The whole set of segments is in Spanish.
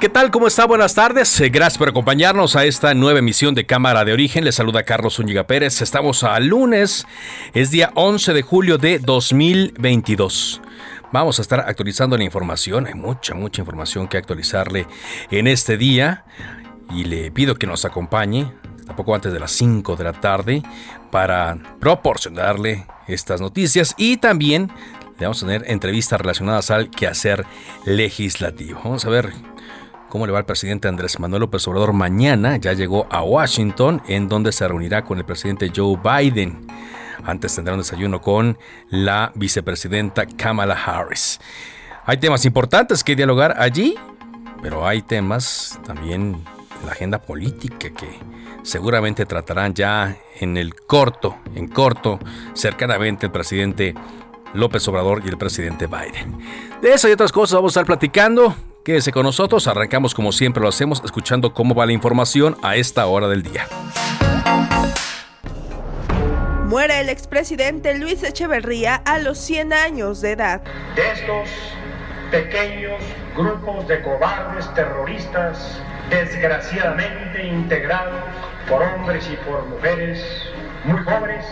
¿Qué tal? ¿Cómo está? Buenas tardes. Eh, Gracias por acompañarnos a esta nueva emisión de Cámara de Origen. Les saluda Carlos Zúñiga Pérez. Estamos a lunes, es día 11 de julio de 2022. Vamos a estar actualizando la información. Hay mucha, mucha información que actualizarle en este día. Y le pido que nos acompañe, tampoco antes de las 5 de la tarde, para proporcionarle estas noticias. Y también le vamos a tener entrevistas relacionadas al quehacer legislativo. Vamos a ver cómo le va al presidente Andrés Manuel López Obrador mañana. Ya llegó a Washington, en donde se reunirá con el presidente Joe Biden. Antes tendrá un desayuno con la vicepresidenta Kamala Harris. Hay temas importantes que dialogar allí, pero hay temas también en la agenda política que seguramente tratarán ya en el corto, en corto, cercanamente el presidente López Obrador y el presidente Biden. De eso y otras cosas vamos a estar platicando. Quédese con nosotros, arrancamos como siempre lo hacemos, escuchando cómo va la información a esta hora del día. Muere el expresidente Luis Echeverría a los 100 años de edad. De estos pequeños grupos de cobardes terroristas, desgraciadamente integrados por hombres y por mujeres muy jóvenes,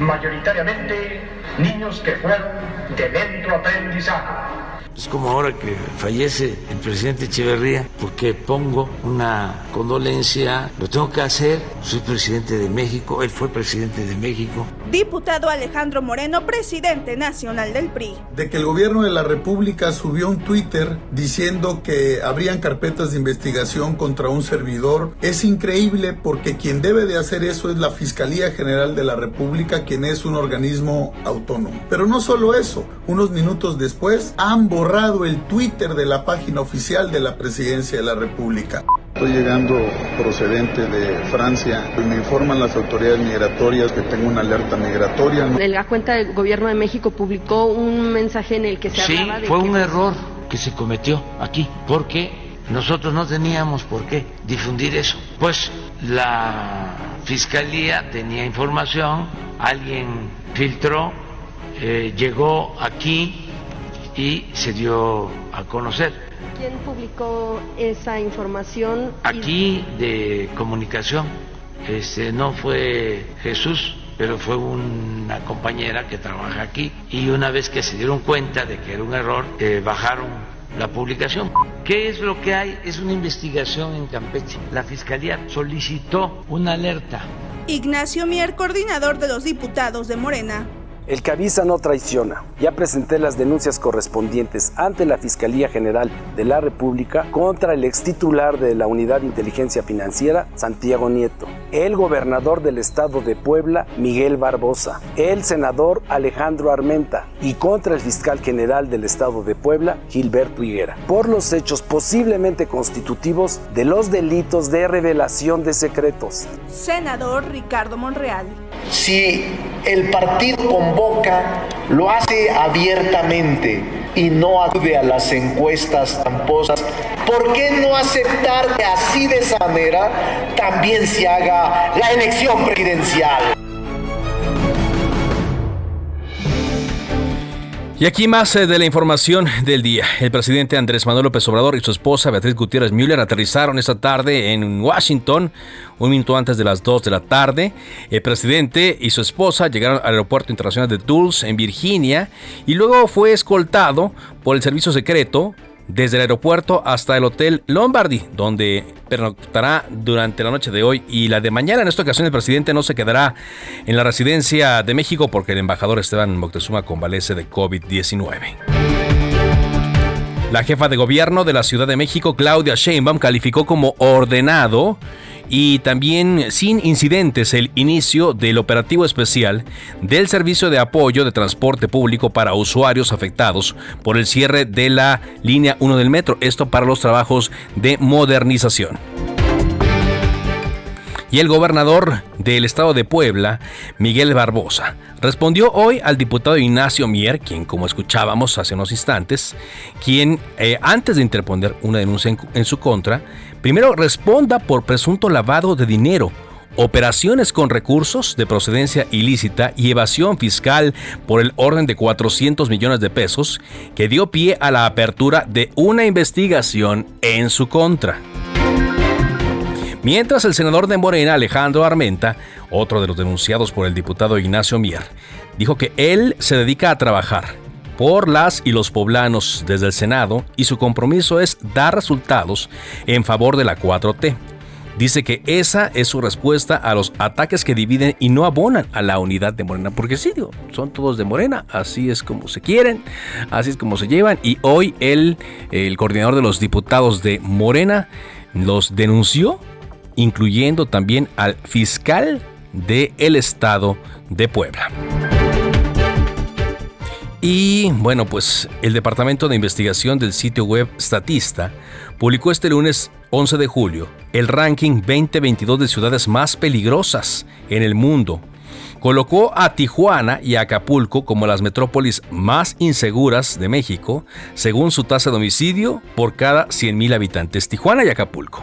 mayoritariamente niños que fueron de lento aprendizaje. Es como ahora que fallece el presidente Echeverría, porque pongo una condolencia, lo tengo que hacer, soy presidente de México, él fue presidente de México. Diputado Alejandro Moreno, presidente nacional del PRI. De que el gobierno de la República subió un Twitter diciendo que habrían carpetas de investigación contra un servidor es increíble porque quien debe de hacer eso es la Fiscalía General de la República, quien es un organismo autónomo. Pero no solo eso, unos minutos después han borrado el Twitter de la página oficial de la Presidencia de la República. Estoy llegando procedente de Francia y me informan las autoridades migratorias que tengo una alerta migratoria. La cuenta del Gobierno de México publicó un mensaje en el que se sí, hablaba de fue que... un error que se cometió aquí, porque nosotros no teníamos por qué difundir eso. Pues la Fiscalía tenía información, alguien filtró, eh, llegó aquí y se dio a conocer. ¿Quién publicó esa información? Aquí de comunicación, este, no fue Jesús, pero fue una compañera que trabaja aquí y una vez que se dieron cuenta de que era un error, eh, bajaron la publicación. ¿Qué es lo que hay? Es una investigación en Campeche. La Fiscalía solicitó una alerta. Ignacio Mier, coordinador de los diputados de Morena. El que avisa no traiciona. Ya presenté las denuncias correspondientes ante la Fiscalía General de la República contra el ex titular de la Unidad de Inteligencia Financiera, Santiago Nieto, el gobernador del estado de Puebla, Miguel Barbosa, el senador Alejandro Armenta y contra el fiscal general del estado de Puebla, Gilberto Higuera, por los hechos posiblemente constitutivos de los delitos de revelación de secretos. Senador Ricardo Monreal. Si el partido lo hace abiertamente y no acude a las encuestas tramposas, ¿por qué no aceptar que así de esa manera también se haga la elección presidencial? Y aquí más eh, de la información del día. El presidente Andrés Manuel López Obrador y su esposa Beatriz Gutiérrez Müller aterrizaron esta tarde en Washington, un minuto antes de las 2 de la tarde. El presidente y su esposa llegaron al aeropuerto internacional de Dulles, en Virginia, y luego fue escoltado por el servicio secreto desde el aeropuerto hasta el Hotel Lombardy, donde pernoctará durante la noche de hoy y la de mañana. En esta ocasión el presidente no se quedará en la residencia de México porque el embajador Esteban Moctezuma convalece de COVID-19. La jefa de gobierno de la Ciudad de México, Claudia Sheinbaum, calificó como ordenado y también sin incidentes el inicio del operativo especial del servicio de apoyo de transporte público para usuarios afectados por el cierre de la línea 1 del metro, esto para los trabajos de modernización. Y el gobernador del estado de Puebla, Miguel Barbosa, respondió hoy al diputado Ignacio Mier, quien como escuchábamos hace unos instantes, quien eh, antes de interponer una denuncia en su contra, Primero, responda por presunto lavado de dinero, operaciones con recursos de procedencia ilícita y evasión fiscal por el orden de 400 millones de pesos que dio pie a la apertura de una investigación en su contra. Mientras el senador de Morena, Alejandro Armenta, otro de los denunciados por el diputado Ignacio Mier, dijo que él se dedica a trabajar por las y los poblanos desde el Senado y su compromiso es dar resultados en favor de la 4T. Dice que esa es su respuesta a los ataques que dividen y no abonan a la unidad de Morena. Porque sí, son todos de Morena, así es como se quieren, así es como se llevan. Y hoy él, el coordinador de los diputados de Morena, los denunció, incluyendo también al fiscal del estado de Puebla. Y bueno, pues el Departamento de Investigación del sitio web Statista publicó este lunes 11 de julio el ranking 2022 de ciudades más peligrosas en el mundo. Colocó a Tijuana y Acapulco como las metrópolis más inseguras de México, según su tasa de homicidio por cada 100.000 habitantes. Tijuana y Acapulco.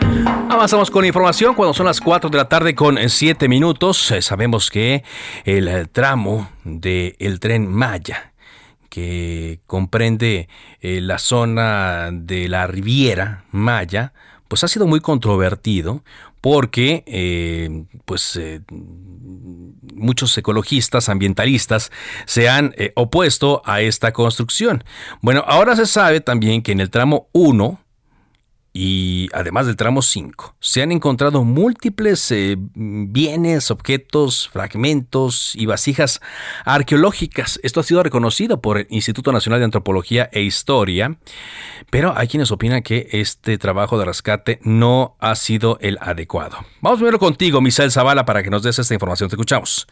Avanzamos con información cuando son las 4 de la tarde con 7 minutos. Eh, sabemos que el eh, tramo del tren Maya, que comprende eh, la zona de la Riviera Maya, pues ha sido muy controvertido porque pues muchos ecologistas, ambientalistas se han opuesto a esta construcción. Bueno, ahora se sabe también que en el tramo 1 y además del tramo 5, se han encontrado múltiples eh, bienes, objetos, fragmentos y vasijas arqueológicas. Esto ha sido reconocido por el Instituto Nacional de Antropología e Historia, pero hay quienes opinan que este trabajo de rescate no ha sido el adecuado. Vamos primero contigo, Misael Zavala, para que nos des esta información. Te escuchamos.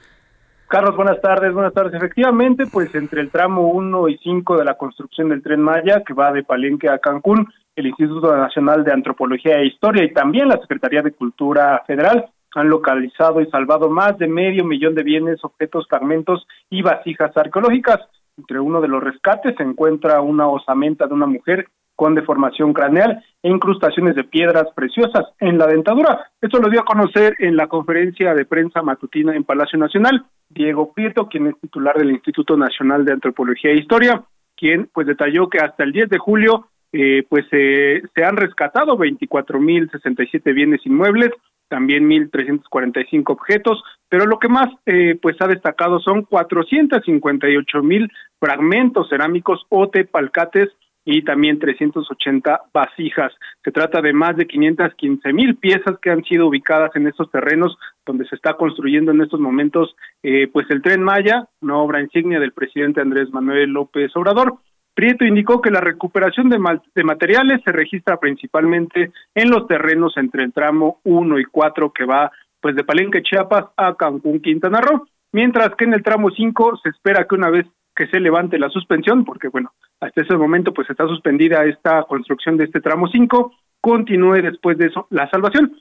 Carlos, buenas tardes, buenas tardes. Efectivamente, pues entre el tramo 1 y 5 de la construcción del tren Maya, que va de Palenque a Cancún, el Instituto Nacional de Antropología e Historia y también la Secretaría de Cultura Federal han localizado y salvado más de medio millón de bienes, objetos, fragmentos y vasijas arqueológicas. Entre uno de los rescates se encuentra una osamenta de una mujer con deformación craneal e incrustaciones de piedras preciosas en la dentadura. Esto lo dio a conocer en la conferencia de prensa matutina en Palacio Nacional Diego Prieto, quien es titular del Instituto Nacional de Antropología e Historia, quien pues detalló que hasta el 10 de julio eh, pues eh, se han rescatado 24.067 bienes inmuebles, también 1.345 objetos, pero lo que más eh, pues ha destacado son 458.000 fragmentos cerámicos o tepalcates y también 380 vasijas. Se trata de más de 515 mil piezas que han sido ubicadas en estos terrenos donde se está construyendo en estos momentos eh, pues el tren Maya, una obra insignia del presidente Andrés Manuel López Obrador. Prieto indicó que la recuperación de, materiales se registra principalmente en los terrenos entre el tramo 1 y 4 que va pues de Palenque, Chiapas a Cancún, Quintana Roo, mientras que en el tramo 5 se espera que una vez que se levante la suspensión, porque bueno, hasta ese momento pues está suspendida esta construcción de este tramo 5, continúe después de eso la salvación.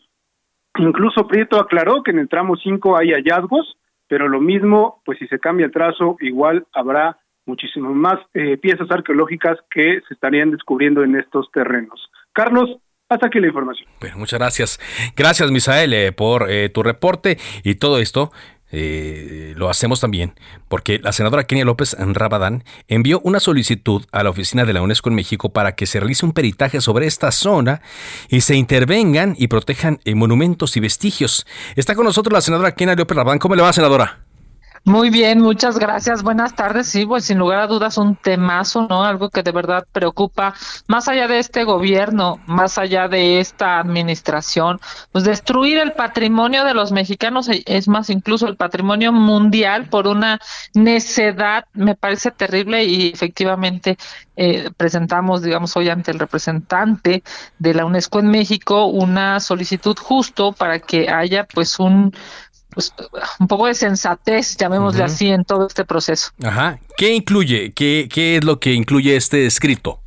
Incluso Prieto aclaró que en el tramo 5 hay hallazgos, pero lo mismo, pues si se cambia el trazo, igual habrá muchísimas más eh, piezas arqueológicas que se estarían descubriendo en estos terrenos. Carlos, hasta aquí la información. Muchas gracias. Gracias, Misael, eh, por eh, tu reporte y todo esto eh, lo hacemos también porque la senadora Kenia López Rabadán envió una solicitud a la oficina de la UNESCO en México para que se realice un peritaje sobre esta zona y se intervengan y protejan eh, monumentos y vestigios. Está con nosotros la senadora Kenia López Rabadán. ¿Cómo le va, senadora? Muy bien, muchas gracias. Buenas tardes. Sí, pues sin lugar a dudas un temazo, ¿no? Algo que de verdad preocupa, más allá de este gobierno, más allá de esta administración, pues destruir el patrimonio de los mexicanos, e, es más, incluso el patrimonio mundial por una necedad, me parece terrible y efectivamente eh, presentamos, digamos, hoy ante el representante de la UNESCO en México una solicitud justo para que haya pues un pues, un poco de sensatez, llamémosle así, en todo este proceso. Ajá. ¿Qué incluye? ¿Qué, ¿Qué es lo que incluye este escrito?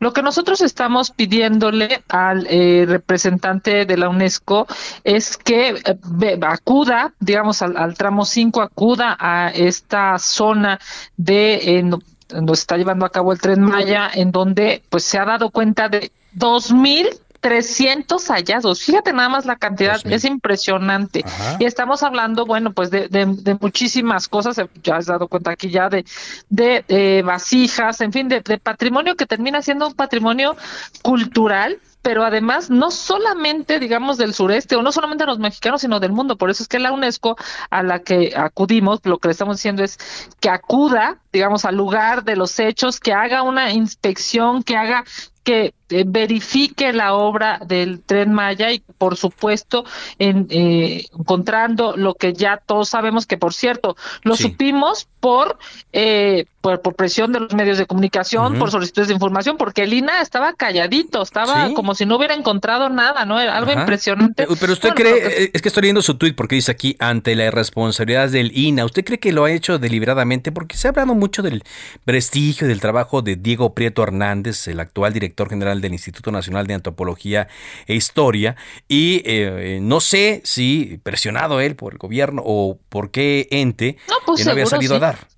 Lo que nosotros estamos pidiéndole al eh, representante de la UNESCO es que eh, acuda, digamos, al, tramo 5, acuda a esta zona de donde está llevando a cabo el tren Maya, en donde pues se ha dado cuenta de dos mil 300 hallazgos. Fíjate nada más la cantidad, es impresionante. Y estamos hablando, bueno, pues de, de, muchísimas cosas, eh, ya has dado cuenta aquí ya de, de, vasijas, en fin, de, patrimonio que termina siendo un patrimonio cultural pero además no solamente, digamos, del sureste, o no solamente de los mexicanos, sino del mundo. Por eso es que la UNESCO a la que acudimos, lo que le estamos diciendo es que acuda, digamos, al lugar de los hechos, que haga una inspección, que haga que eh, verifique la obra del tren Maya y por supuesto en, eh, encontrando lo que ya todos sabemos que por cierto lo supimos por, eh, por, presión de los medios de comunicación por solicitudes de información porque el INA estaba calladito estaba como si no hubiera encontrado nada no era algo impresionante. Pero usted cree es que estoy leyendo su tuit porque dice aquí ante la irresponsabilidad del INA usted cree que lo ha hecho deliberadamente porque se ha hablado mucho del prestigio del trabajo de Diego Prieto Hernández el actual director general del Instituto Nacional de Antropología e Historia y eh, no sé si presionado él por el gobierno o por qué ente no, pues no había salido a dar.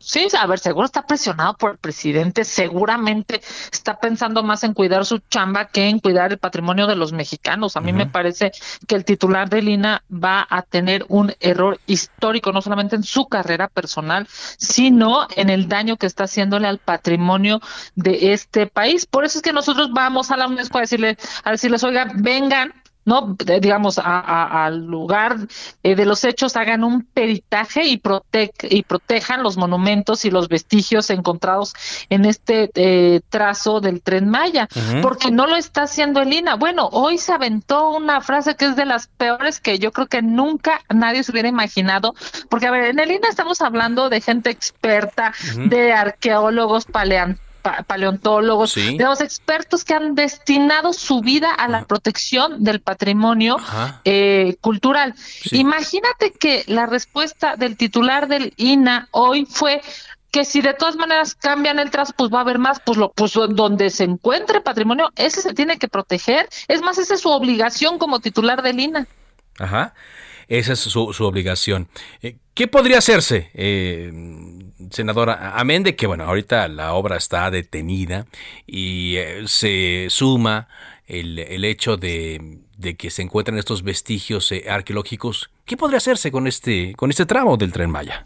Sí, a ver, seguro está presionado por el presidente, seguramente está pensando más en cuidar su chamba que en cuidar el patrimonio de los mexicanos. A mí me parece que el titular de Lina va a tener un error histórico, no solamente en su carrera personal, sino en el daño que está haciéndole al patrimonio de este país. Por eso es que nosotros vamos a la UNESCO a decirle, a decirles, oigan, vengan, ¿no? digamos, al lugar eh, de los hechos, hagan un peritaje y, y protejan los monumentos y los vestigios encontrados en este eh, trazo del tren Maya, porque no lo está haciendo el INA. Bueno, hoy se aventó una frase que es de las peores que yo creo que nunca nadie se hubiera imaginado, porque a ver, en el INA estamos hablando de gente experta, de arqueólogos, paleontólogos, paleontólogos, de los expertos que han destinado su vida a la protección del patrimonio eh, cultural. Imagínate que la respuesta del titular del INA hoy fue que si de todas maneras cambian el trazo, pues va a haber más, pues lo, pues donde se encuentre patrimonio, ese se tiene que proteger. Es más, esa es su obligación como titular del INA. Ajá. Esa es su, obligación. Eh, ¿Qué podría hacerse, eh, senadora? Amén de que, bueno, ahorita la obra está detenida y eh, se suma el, el hecho de, que se encuentran estos vestigios arqueológicos. ¿Qué podría hacerse con este, con este tramo del tren Maya?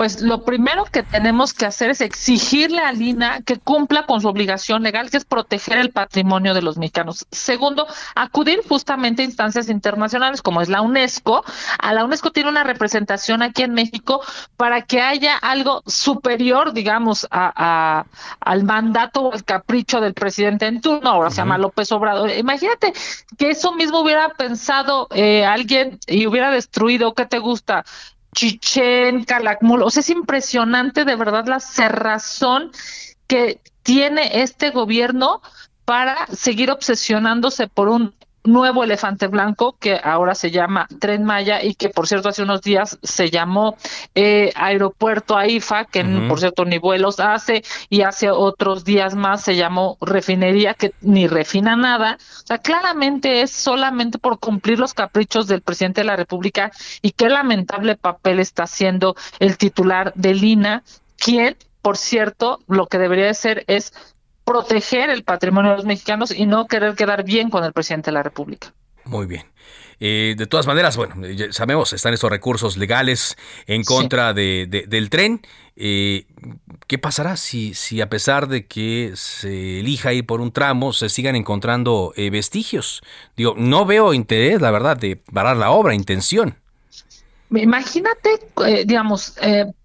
Pues lo primero que tenemos que hacer es exigirle a Lina que cumpla con su obligación legal, que es proteger el patrimonio de los mexicanos. Segundo, acudir justamente a instancias internacionales como es la UNESCO. A la UNESCO tiene una representación aquí en México para que haya algo superior, digamos, a, al mandato o al capricho del presidente en turno, ahora se llama López Obrador. Imagínate que eso mismo hubiera pensado eh, alguien y hubiera destruido, ¿qué te gusta? Chichen, Calakmul, o sea, es impresionante de verdad la cerrazón que tiene este gobierno para seguir obsesionándose por un nuevo elefante blanco que ahora se llama Tren Maya y que por cierto hace unos días se llamó eh, Aeropuerto AIFA, que por cierto ni vuelos hace y hace otros días más se llamó refinería que ni refina nada. O sea, claramente es solamente por cumplir los caprichos del presidente de la República y qué lamentable papel está haciendo el titular de Lina, quien, por cierto, lo que debería de ser es proteger el patrimonio de los mexicanos y no querer quedar bien con el presidente de la República. Muy bien. Eh, de todas maneras, bueno, sabemos, están estos recursos legales en contra de, del tren. Eh, ¿Qué pasará si, si a pesar de que se elija ir por un tramo, se sigan encontrando eh, vestigios? Digo, no veo interés, la verdad, de parar la obra, intención. Imagínate, digamos,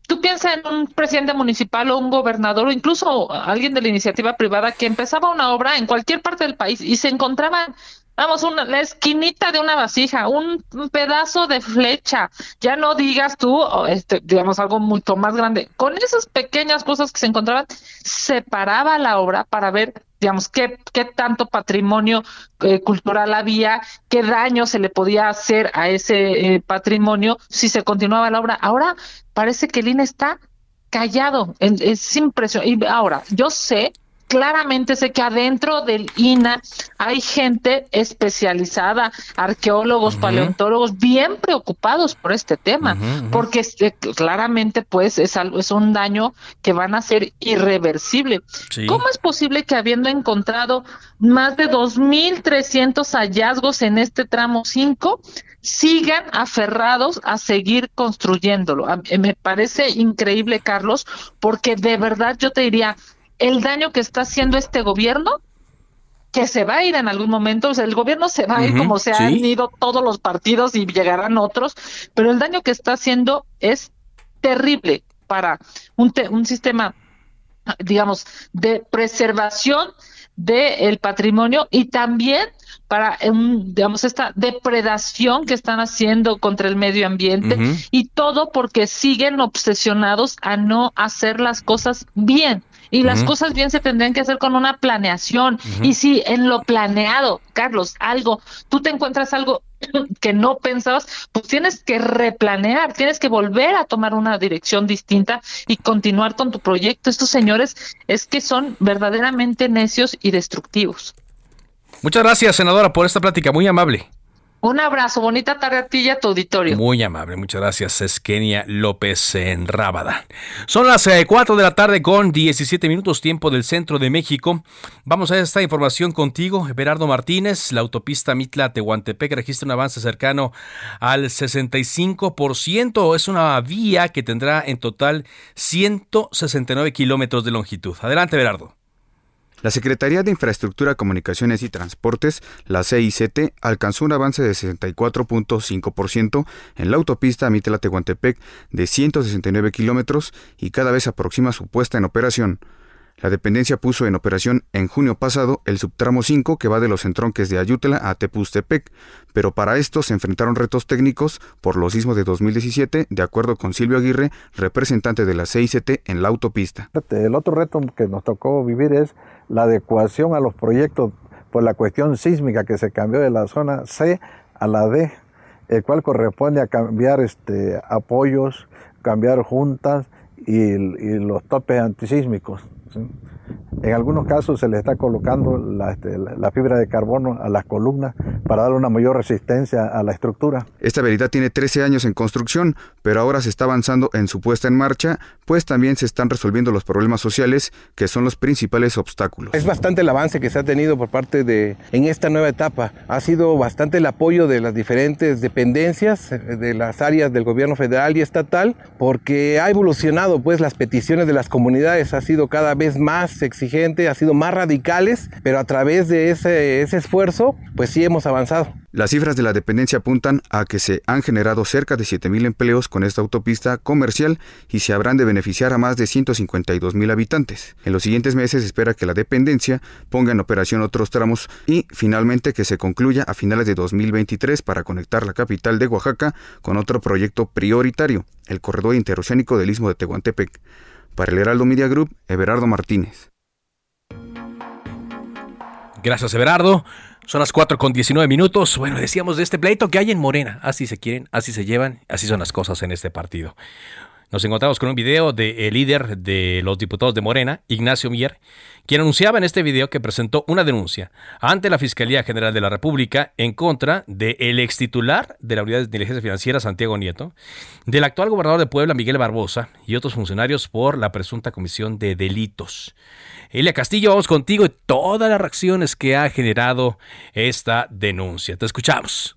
Tú piensas en un presidente municipal o un gobernador o incluso alguien de la iniciativa privada que empezaba una obra en cualquier parte del país y se encontraban Vamos, una, la esquinita de una vasija, un, pedazo de flecha. Ya no digas tú, este, digamos, algo mucho más grande. Con esas pequeñas cosas que se encontraban, separaba la obra para ver, digamos, qué, qué tanto patrimonio eh, cultural había, qué daño se le podía hacer a ese eh, patrimonio si se continuaba la obra. Ahora parece que el INE está callado. Es impresionante. Y ahora, yo sé claramente sé que adentro del INA hay gente especializada, arqueólogos, paleontólogos, bien preocupados por este tema, porque este, claramente pues es algo, es un daño que van a ser irreversible. ¿Cómo es posible que habiendo encontrado más de 2.300 hallazgos en este tramo 5, sigan aferrados a seguir construyéndolo? me parece increíble, Carlos, porque de verdad yo te diría, el daño que está haciendo este gobierno, que se va a ir en algún momento, o sea, el gobierno se va a ir como se han ido todos los partidos y llegarán otros, pero el daño que está haciendo es terrible para un, un sistema, digamos, de preservación del patrimonio y también para, digamos, esta depredación que están haciendo contra el medio ambiente y todo porque siguen obsesionados a no hacer las cosas bien. Y las cosas bien se tendrían que hacer con una planeación. Y si en lo planeado, Carlos, algo, tú te encuentras algo que no pensabas, pues tienes que replanear, tienes que volver a tomar una dirección distinta y continuar con tu proyecto. Estos señores es que son verdaderamente necios y destructivos. Muchas gracias, senadora, por esta plática muy amable. Un abrazo, bonita tarde a ti y a tu auditorio. Muy amable, muchas gracias. Es Kenia López en Rábada. Son las 4 eh, de la tarde con 17 minutos tiempo del centro de México. Vamos a esta información contigo, Berardo Martínez. La autopista Mitla-Tehuantepec registra un avance cercano al 65%. Es una vía que tendrá en total 169 kilómetros de longitud. Adelante, Berardo. La Secretaría de Infraestructura, Comunicaciones y Transportes, la CICT, alcanzó un avance de 64.5% en la autopista Mitla-Tehuantepec de 169 kilómetros y cada vez aproxima su puesta en operación. La dependencia puso en operación en junio pasado el subtramo 5 que va de los entronques de Ayutla a Tepustepec, pero para esto se enfrentaron retos técnicos por los sismos de 2017, de acuerdo con Silvio Aguirre, representante de la CICT en la autopista. El otro reto que nos tocó vivir es la adecuación a los proyectos por la cuestión sísmica que se cambió de la zona C a la D, el cual corresponde a cambiar este, apoyos, cambiar juntas y, y los topes antisísmicos. something En algunos casos se le está colocando este, la, fibra de carbono a las columnas para dar una mayor resistencia a la estructura. Esta vereda tiene 13 años en construcción, pero ahora se está avanzando en su puesta en marcha, pues también se están resolviendo los problemas sociales que son los principales obstáculos. Es bastante el avance que se ha tenido por parte de, en esta nueva etapa. Ha sido bastante el apoyo de las diferentes dependencias, de las áreas del gobierno federal y estatal, porque ha evolucionado pues las peticiones de las comunidades, ha sido cada vez más exigente, ha sido más radicales, pero a través de ese, esfuerzo, pues sí hemos avanzado. Las cifras de la dependencia apuntan a que se han generado cerca de 7.000 empleos con esta autopista comercial y se habrán de beneficiar a más de 152.000 habitantes. En los siguientes meses espera que la dependencia ponga en operación otros tramos y finalmente que se concluya a finales de 2023 para conectar la capital de Oaxaca con otro proyecto prioritario, el corredor interoceánico del Istmo de Tehuantepec. Para el Heraldo Media Group, Everardo Martínez. Gracias, Everardo. Son las 4 con 19 minutos. Bueno, decíamos de este pleito que hay en Morena. Así se quieren, así se llevan, así son las cosas en este partido. Nos encontramos con un video del líder de los diputados de Morena, Ignacio Mier, quien anunciaba en este video que presentó una denuncia ante la Fiscalía General de la República en contra del ex titular de la Unidad de Inteligencia Financiera, Santiago Nieto, del actual gobernador de Puebla, Miguel Barbosa, y otros funcionarios por la presunta comisión de delitos. Elia Castillo, vamos contigo y todas las reacciones que ha generado esta denuncia. Te escuchamos.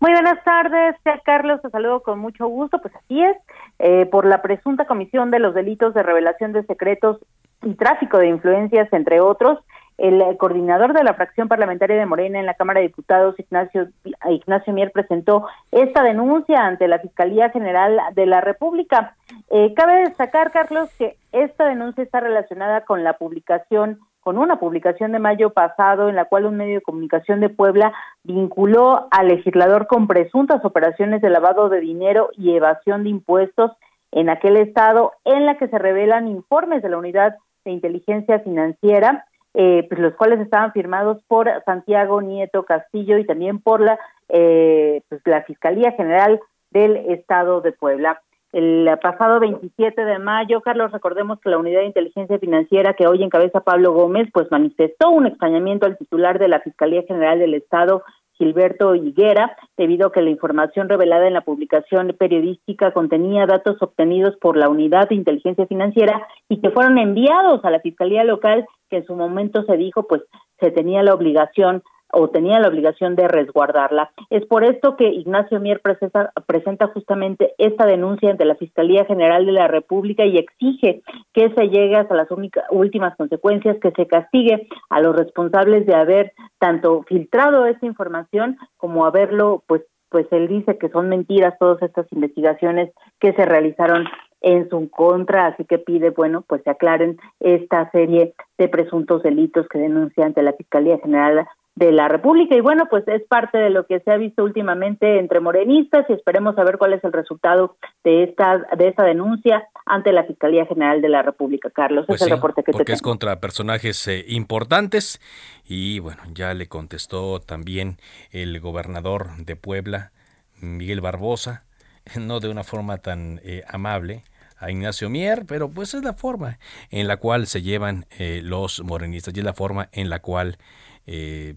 Muy buenas tardes, Carlos, te saludo con mucho gusto. Pues así es, eh, por la presunta comisión de los delitos de revelación de secretos y tráfico de influencias, entre otros, el coordinador de la fracción parlamentaria de Morena en la Cámara de Diputados, Ignacio, Ignacio Mier, presentó esta denuncia ante la Fiscalía General de la República. Eh, cabe destacar, Carlos, que esta denuncia está relacionada con la publicación con una publicación de mayo pasado en la cual un medio de comunicación de Puebla vinculó al legislador con presuntas operaciones de lavado de dinero y evasión de impuestos en aquel estado, en la que se revelan informes de la unidad de inteligencia financiera, eh, pues los cuales estaban firmados por Santiago Nieto Castillo y también por la, eh, pues la Fiscalía General del Estado de Puebla. El pasado 27 de mayo, Carlos, recordemos que la Unidad de Inteligencia Financiera que hoy encabeza Pablo Gómez, pues manifestó un extrañamiento al titular de la Fiscalía General del Estado, Gilberto Higuera, debido a que la información revelada en la publicación periodística contenía datos obtenidos por la Unidad de Inteligencia Financiera y que fueron enviados a la Fiscalía Local, que en su momento se dijo, pues se tenía la obligación o tenía la obligación de resguardarla. Es por esto que Ignacio Mier presenta, presenta justamente esta denuncia ante la Fiscalía General de la República y exige que se llegue hasta las últimas consecuencias, que se castigue a los responsables de haber tanto filtrado esta información como haberlo, pues, pues él dice que son mentiras todas estas investigaciones que se realizaron en su contra, así que pide, bueno, pues se aclaren esta serie de presuntos delitos que denuncia ante la Fiscalía General de la República. Y bueno, pues es parte de lo que se ha visto últimamente entre morenistas y esperemos saber cuál es el resultado de esta, de esta denuncia ante la Fiscalía General de la República. Carlos, pues es el reporte que porque es contra personajes eh, importantes y bueno, ya le contestó también el gobernador de Puebla, Miguel Barbosa, no de una forma tan eh, amable, a Ignacio Mier, pero pues es la forma en la cual se llevan eh, los morenistas y es la forma en la cual eh,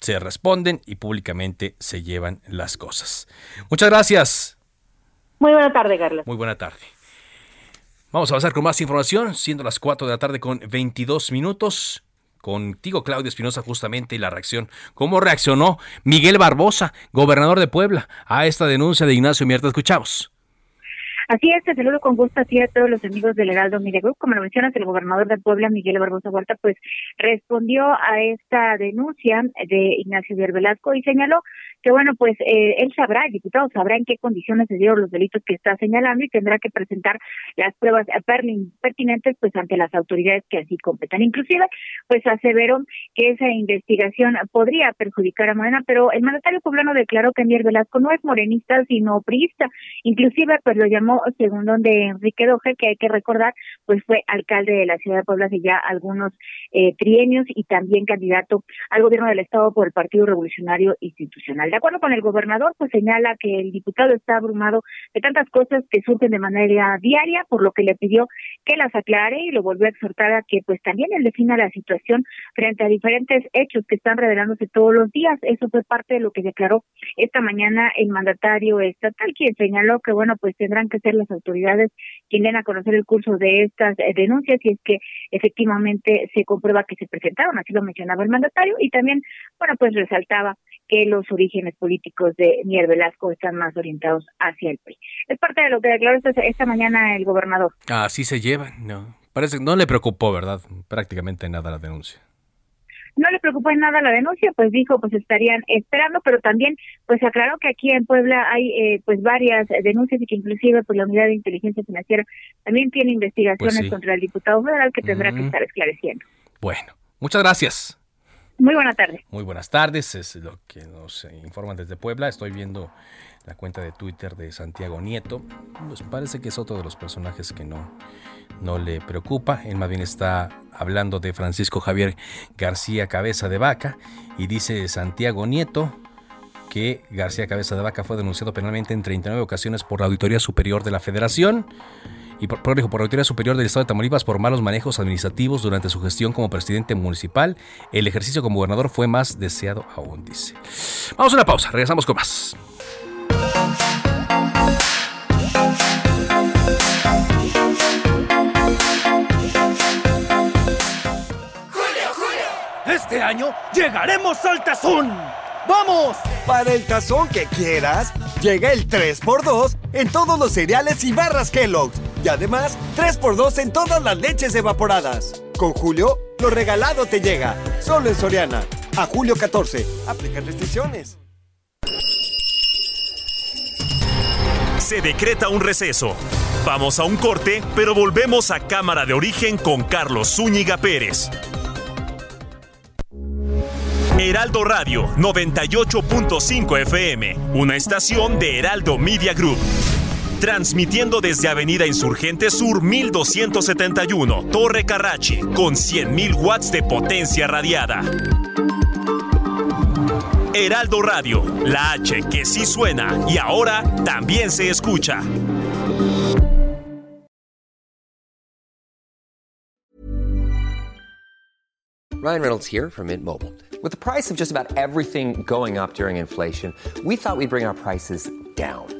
se responden y públicamente se llevan las cosas. Muchas gracias. Muy buena tarde, Carlos. Muy buena tarde. Vamos a avanzar con más información, siendo las 4 de la tarde con 22 minutos. Contigo, Claudia Espinosa, justamente, y la reacción. ¿Cómo reaccionó Miguel Barbosa, gobernador de Puebla, a esta denuncia de Ignacio Mierta? Escuchamos. Así es, te saludo con gusto a a todos los amigos del Heraldo Media Group. Como lo mencionas, el gobernador de Puebla, Miguel Barbosa Huerta, pues respondió a esta denuncia de Ignacio Díaz Velasco y señaló que, bueno, pues eh, él sabrá, el diputado sabrá en qué condiciones se dieron los delitos que está señalando y tendrá que presentar las pruebas pertinentes pues ante las autoridades que así competan. Inclusive, pues aseveró que esa investigación podría perjudicar a Morena, pero el mandatario poblano declaró que Miguel Velasco no es morenista, sino priista. Inclusive, pues lo llamó según donde Enrique Doge, que hay que recordar, pues fue alcalde de la ciudad de Puebla hace ya algunos eh, trienios y también candidato al gobierno del estado por el Partido Revolucionario Institucional. De acuerdo con el gobernador, pues señala que el diputado está abrumado de tantas cosas que surgen de manera diaria, por lo que le pidió que las aclare y lo volvió a exhortar a que pues también él defina la situación frente a diferentes hechos que están revelándose todos los días. Eso fue parte de lo que declaró esta mañana el mandatario estatal, quien señaló que bueno, pues tendrán que ser las autoridades quienes den a conocer el curso de estas eh, denuncias y es que efectivamente se comprueba que se presentaron, así lo mencionaba el mandatario, y también, bueno, pues resaltaba que los orígenes políticos de Mier Velasco están más orientados hacia el PRI. Es parte de lo que declaró esta, esta mañana el gobernador. Así se llevan, no. Parece que no le preocupó, ¿verdad? Prácticamente nada la denuncia no le preocupó en nada la denuncia, pues dijo pues estarían esperando, pero también pues aclaró que aquí en Puebla hay eh, pues varias denuncias y que inclusive pues la unidad de inteligencia financiera también tiene investigaciones pues contra el diputado federal que tendrá que estar esclareciendo. Bueno, muchas gracias. Muy buenas tardes. Muy buenas tardes, es lo que nos informan desde Puebla. Estoy viendo la cuenta de Twitter de Santiago Nieto. Pues parece que es otro de los personajes que no, no le preocupa. Él más bien está hablando de Francisco Javier García Cabeza de Vaca y dice Santiago Nieto que García Cabeza de Vaca fue denunciado penalmente en 39 ocasiones por la Auditoría Superior de la Federación y por, por, por la Auditoría Superior del Estado de Tamaulipas por malos manejos administrativos durante su gestión como presidente municipal. El ejercicio como gobernador fue más deseado aún, dice. Vamos a una pausa, regresamos con más. Este año llegaremos al tazón. ¡Vamos! Para el tazón que quieras, llega el 3x2 en todos los cereales y barras Kellogg's. Y además, 3x2 en todas las leches evaporadas. Con Julio, lo regalado te llega. Solo en Soriana. A julio 14. Aplican restricciones. Se decreta un receso. Vamos a un corte, pero volvemos a Cámara de Origen con Carlos Zúñiga Pérez. Heraldo Radio 98.5 FM, una estación de Heraldo Media Group. Transmitiendo desde Avenida Insurgente Sur 1271, Torre Carrachi, con 100.000 watts de potencia radiada. Heraldo Radio, la H que sí suena y ahora también se escucha. Ryan Reynolds here from Mint Mobile. With the price of just about everything going up during inflation, we thought we'd bring our prices down.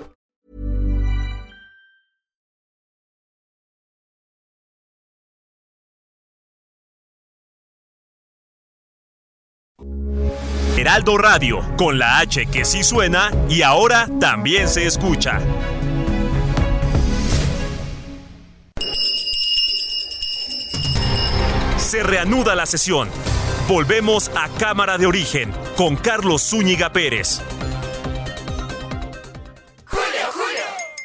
Heraldo Radio, con la H que sí suena y ahora también se escucha. Se reanuda la sesión. Volvemos a Cámara de Origen con Carlos Zúñiga Pérez.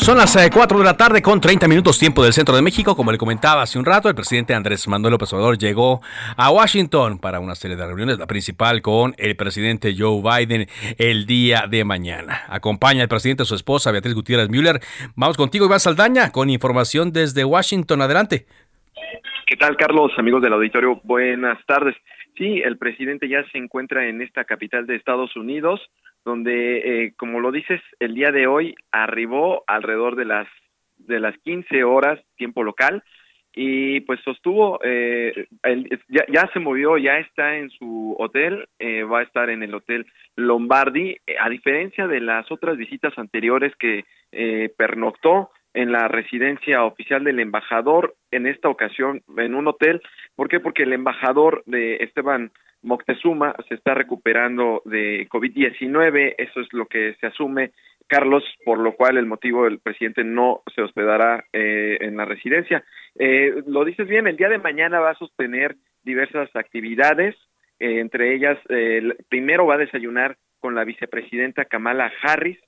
Son las 4 de la tarde con 30 minutos tiempo del centro de México. Como le comentaba hace un rato, el presidente Andrés Manuel López Obrador llegó a Washington para una serie de reuniones, la principal con el presidente Joe Biden el día de mañana. Acompaña el presidente a su esposa Beatriz Gutiérrez Müller. Vamos contigo, Iván Saldaña, con información desde Washington. Adelante. ¿Qué tal, Carlos? Amigos del auditorio, buenas tardes. Sí, el presidente ya se encuentra en esta capital de Estados Unidos donde, eh, como lo dices, el día de hoy arribó alrededor de las de las 15 horas tiempo local y pues sostuvo, eh, el, ya, ya, se movió, ya está en su hotel, eh, va a estar en el hotel Lombardi, a diferencia de las otras visitas anteriores que eh, pernoctó en la residencia oficial del embajador, en esta ocasión en un hotel, ¿por qué? Porque el embajador de Esteban Moctezuma se está recuperando de COVID-19, eso es lo que se asume, Carlos, por lo cual el motivo del presidente no se hospedará eh, en la residencia. Eh, lo dices bien, el día de mañana va a sostener diversas actividades, eh, entre ellas, primero va a desayunar con la vicepresidenta Kamala Harris,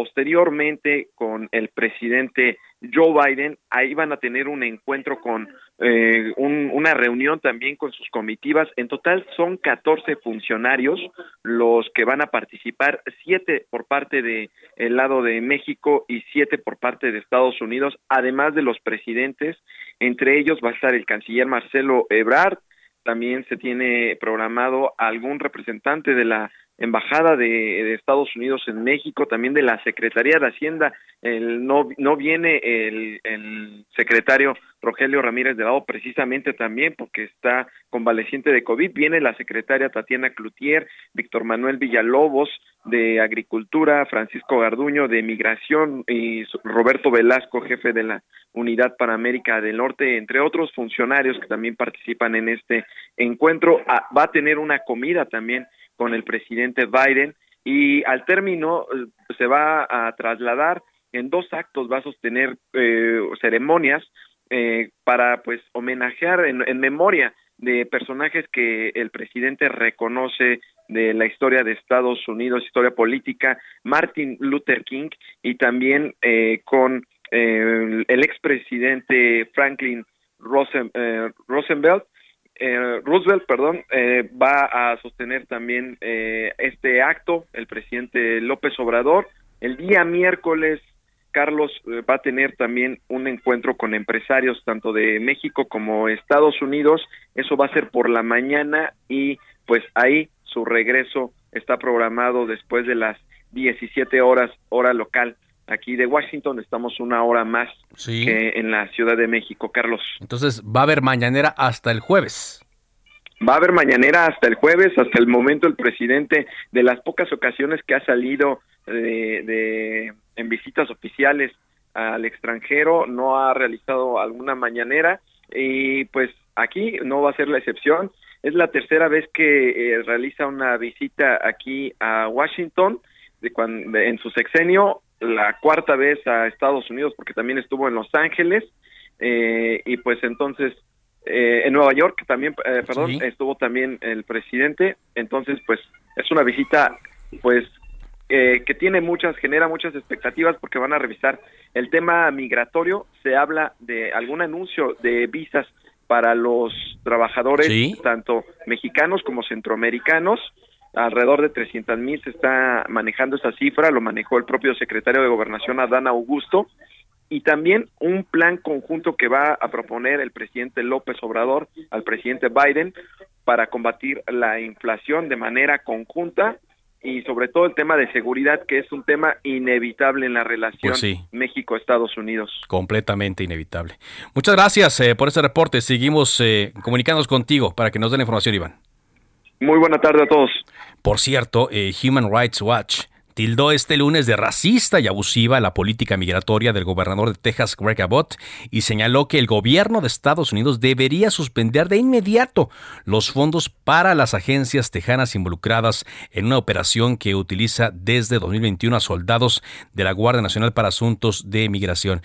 posteriormente con el presidente Joe Biden, ahí van a tener un encuentro con eh, un, una reunión también con sus comitivas. En total son 14 funcionarios los que van a participar, siete por parte de el lado de México y siete por parte de Estados Unidos, además de los presidentes. Entre ellos va a estar el canciller Marcelo Ebrard, también se tiene programado algún representante de la Embajada de, Estados Unidos en México, también de la Secretaría de Hacienda. El, no, no viene el, el secretario Rogelio Ramírez de Lado precisamente también porque está convaleciente de COVID. Viene la secretaria Tatiana Cloutier, Víctor Manuel Villalobos de Agricultura, Francisco Garduño de Migración y Roberto Velasco, jefe de la Unidad para América del Norte, entre otros funcionarios que también participan en este encuentro. Ah, va a tener una comida también con el presidente Biden y al término eh, se va a trasladar en dos actos, va a sostener eh, ceremonias eh, para pues homenajear en, en memoria de personajes que el presidente reconoce de la historia de Estados Unidos, historia política, Martin Luther King y también eh, con eh, el expresidente Franklin Rosen, eh, Roosevelt, eh, Roosevelt, perdón, eh, va a sostener también eh, este acto el presidente López Obrador. El día miércoles, Carlos eh, va a tener también un encuentro con empresarios tanto de México como Estados Unidos. Eso va a ser por la mañana y pues ahí su regreso está programado después de las 17 horas hora local aquí de Washington. Estamos una hora más que en la Ciudad de México, Carlos. Entonces, ¿va a haber mañanera hasta el jueves? Va a haber mañanera hasta el jueves, hasta el momento el presidente de las pocas ocasiones que ha salido de, de en visitas oficiales al extranjero, no ha realizado alguna mañanera y pues aquí no va a ser la excepción. Es la tercera vez que eh, realiza una visita aquí a Washington de cuando, en su sexenio la cuarta vez a Estados Unidos porque también estuvo en Los Ángeles eh, y pues entonces eh, en Nueva York también eh, perdón estuvo también el presidente entonces pues es una visita pues eh, que tiene muchas genera muchas expectativas porque van a revisar el tema migratorio. Se habla de algún anuncio de visas para los trabajadores tanto mexicanos como centroamericanos. Alrededor de 300 mil se está manejando esa cifra, lo manejó el propio secretario de Gobernación Adán Augusto, y también un plan conjunto que va a proponer el presidente López Obrador al presidente Biden para combatir la inflación de manera conjunta y sobre todo el tema de seguridad, que es un tema inevitable en la relación Pues México-Estados Unidos. Completamente inevitable. Muchas gracias eh, por ese reporte. Seguimos eh, comunicándonos contigo para que nos den la información, Iván. Muy buena tarde a todos. Por cierto, eh, Human Rights Watch tildó este lunes de racista y abusiva la política migratoria del gobernador de Texas, Greg Abbott, y señaló que el gobierno de Estados Unidos debería suspender de inmediato los fondos para las agencias tejanas involucradas en una operación que utiliza desde 2021 a soldados de la Guardia Nacional para Asuntos de Migración.